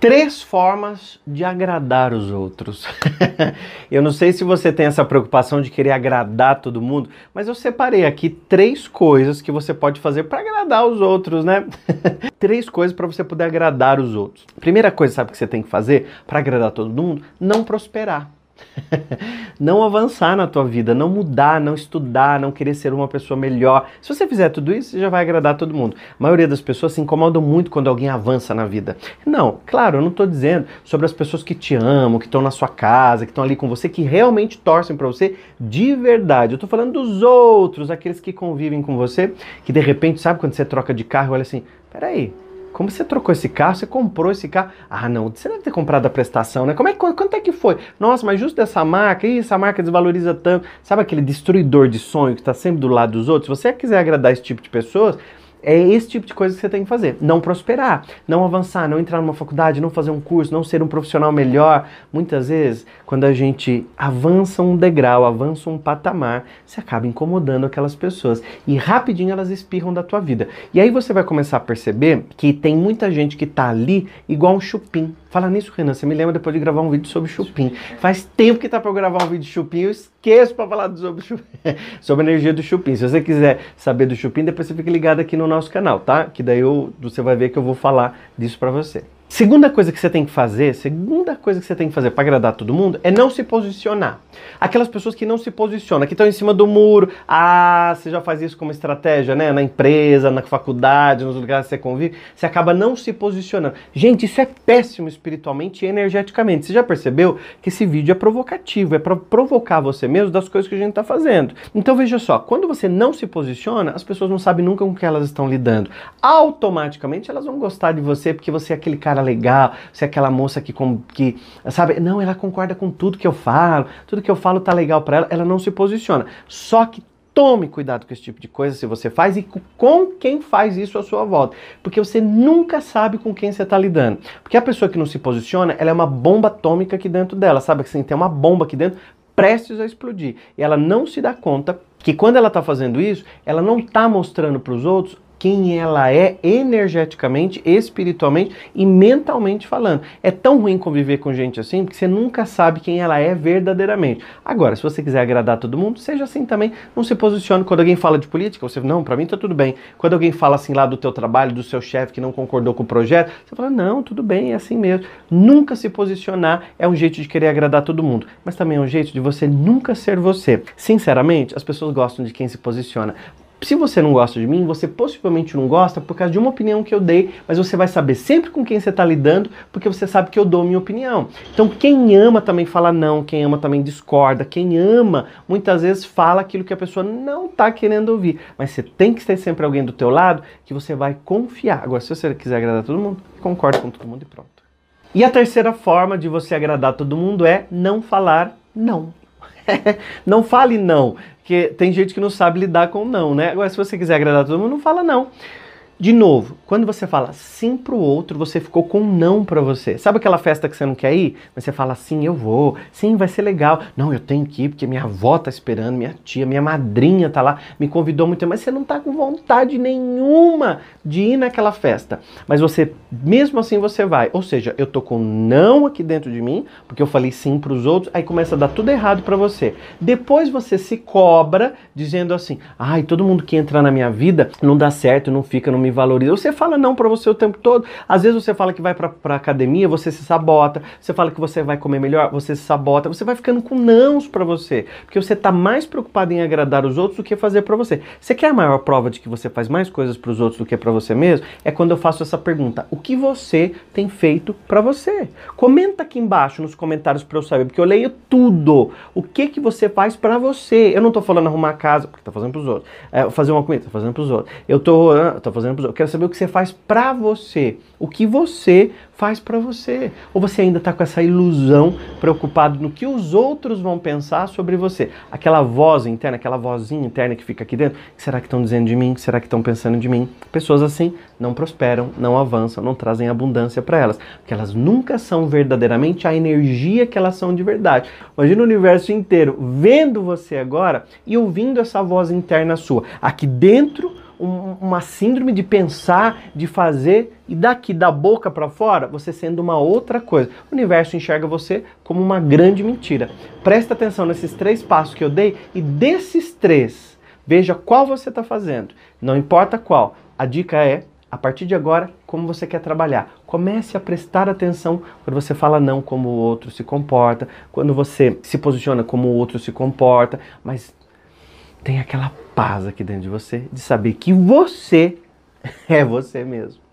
três formas de agradar os outros. eu não sei se você tem essa preocupação de querer agradar todo mundo, mas eu separei aqui três coisas que você pode fazer para agradar os outros, né? três coisas para você poder agradar os outros. Primeira coisa, sabe que você tem que fazer para agradar todo mundo? Não prosperar. não avançar na tua vida, não mudar, não estudar, não querer ser uma pessoa melhor. Se você fizer tudo isso, você já vai agradar todo mundo. A maioria das pessoas se incomodam muito quando alguém avança na vida. Não, claro, eu não estou dizendo sobre as pessoas que te amam, que estão na sua casa, que estão ali com você, que realmente torcem para você de verdade. Eu estou falando dos outros, aqueles que convivem com você, que de repente, sabe quando você troca de carro, olha assim, peraí, como você trocou esse carro? Você comprou esse carro? Ah, não, você deve ter comprado a prestação, né? Como é, quanto é que foi? Nossa, mas justo dessa marca, ih, essa marca desvaloriza tanto. Sabe aquele destruidor de sonho que está sempre do lado dos outros? Se você quiser agradar esse tipo de pessoas, é esse tipo de coisa que você tem que fazer. Não prosperar, não avançar, não entrar numa faculdade, não fazer um curso, não ser um profissional melhor. Muitas vezes, quando a gente avança um degrau, avança um patamar, você acaba incomodando aquelas pessoas. E rapidinho elas espirram da tua vida. E aí você vai começar a perceber que tem muita gente que tá ali igual um chupim. Fala nisso, Renan, você me lembra depois de gravar um vídeo sobre chupim. Faz tempo que tá para gravar um vídeo de chupim, eu esqueço para falar sobre, chupim, sobre a energia do chupim. Se você quiser saber do chupim, depois você fica ligado aqui no nosso canal, tá? Que daí eu, você vai ver que eu vou falar disso para você. Segunda coisa que você tem que fazer, segunda coisa que você tem que fazer para agradar todo mundo é não se posicionar. Aquelas pessoas que não se posicionam, que estão em cima do muro, ah, você já faz isso como estratégia, né? Na empresa, na faculdade, nos lugares que você convive, você acaba não se posicionando. Gente, isso é péssimo espiritualmente e energeticamente. Você já percebeu que esse vídeo é provocativo, é para provocar você mesmo das coisas que a gente está fazendo. Então veja só, quando você não se posiciona, as pessoas não sabem nunca com que elas estão lidando. Automaticamente elas vão gostar de você porque você é aquele cara cara legal, se é aquela moça que, que, sabe, não, ela concorda com tudo que eu falo, tudo que eu falo tá legal para ela, ela não se posiciona. Só que tome cuidado com esse tipo de coisa se você faz e com quem faz isso à sua volta, porque você nunca sabe com quem você está lidando. Porque a pessoa que não se posiciona, ela é uma bomba atômica aqui dentro dela, sabe assim, tem uma bomba aqui dentro prestes a explodir. E ela não se dá conta que quando ela está fazendo isso, ela não está mostrando para os outros quem ela é energeticamente, espiritualmente e mentalmente falando. É tão ruim conviver com gente assim, porque você nunca sabe quem ela é verdadeiramente. Agora, se você quiser agradar todo mundo, seja assim também. Não se posicione quando alguém fala de política, você não, para mim tá tudo bem. Quando alguém fala assim lá do teu trabalho, do seu chefe que não concordou com o projeto, você fala: "Não, tudo bem, é assim mesmo". Nunca se posicionar é um jeito de querer agradar todo mundo, mas também é um jeito de você nunca ser você. Sinceramente, as pessoas gostam de quem se posiciona. Se você não gosta de mim, você possivelmente não gosta por causa de uma opinião que eu dei, mas você vai saber sempre com quem você está lidando, porque você sabe que eu dou minha opinião. Então, quem ama também fala não, quem ama também discorda, quem ama muitas vezes fala aquilo que a pessoa não está querendo ouvir. Mas você tem que ter sempre alguém do teu lado que você vai confiar. Agora, se você quiser agradar todo mundo, concorda com todo mundo e pronto. E a terceira forma de você agradar todo mundo é não falar não. não fale não, porque tem gente que não sabe lidar com não, né? Agora, se você quiser agradar todo mundo, não fala não. De novo, quando você fala sim pro outro, você ficou com não para você. Sabe aquela festa que você não quer ir? Mas você fala sim, eu vou. Sim, vai ser legal. Não, eu tenho que ir porque minha avó tá esperando, minha tia, minha madrinha tá lá, me convidou muito, mas você não tá com vontade nenhuma de ir naquela festa. Mas você, mesmo assim, você vai. Ou seja, eu tô com não aqui dentro de mim, porque eu falei sim pros outros, aí começa a dar tudo errado para você. Depois você se cobra dizendo assim: "Ai, todo mundo que entra na minha vida não dá certo, não fica, não me me valoriza. Você fala não para você o tempo todo. Às vezes você fala que vai para academia, você se sabota. Você fala que você vai comer melhor, você se sabota. Você vai ficando com nãos para você, porque você tá mais preocupado em agradar os outros do que fazer para você. Você quer a maior prova de que você faz mais coisas para os outros do que para você mesmo? É quando eu faço essa pergunta: o que você tem feito para você? Comenta aqui embaixo nos comentários para eu saber, porque eu leio tudo. O que que você faz para você? Eu não tô falando arrumar a casa, porque tá fazendo para os outros. É, fazer uma comida, tá fazendo para os outros. Eu tô, tô fazendo eu quero saber o que você faz para você. O que você faz para você. Ou você ainda está com essa ilusão, preocupado no que os outros vão pensar sobre você. Aquela voz interna, aquela vozinha interna que fica aqui dentro. O que será que estão dizendo de mim? O que será que estão pensando de mim? Pessoas assim não prosperam, não avançam, não trazem abundância para elas. Porque elas nunca são verdadeiramente a energia que elas são de verdade. Imagina o universo inteiro vendo você agora e ouvindo essa voz interna sua. Aqui dentro um, uma síndrome de pensar, de fazer e daqui da boca para fora você sendo uma outra coisa. O universo enxerga você como uma grande mentira. Presta atenção nesses três passos que eu dei e desses três, veja qual você está fazendo. Não importa qual. A dica é a partir de agora, como você quer trabalhar. Comece a prestar atenção quando você fala não como o outro se comporta, quando você se posiciona como o outro se comporta, mas tem aquela paz aqui dentro de você de saber que você é você mesmo.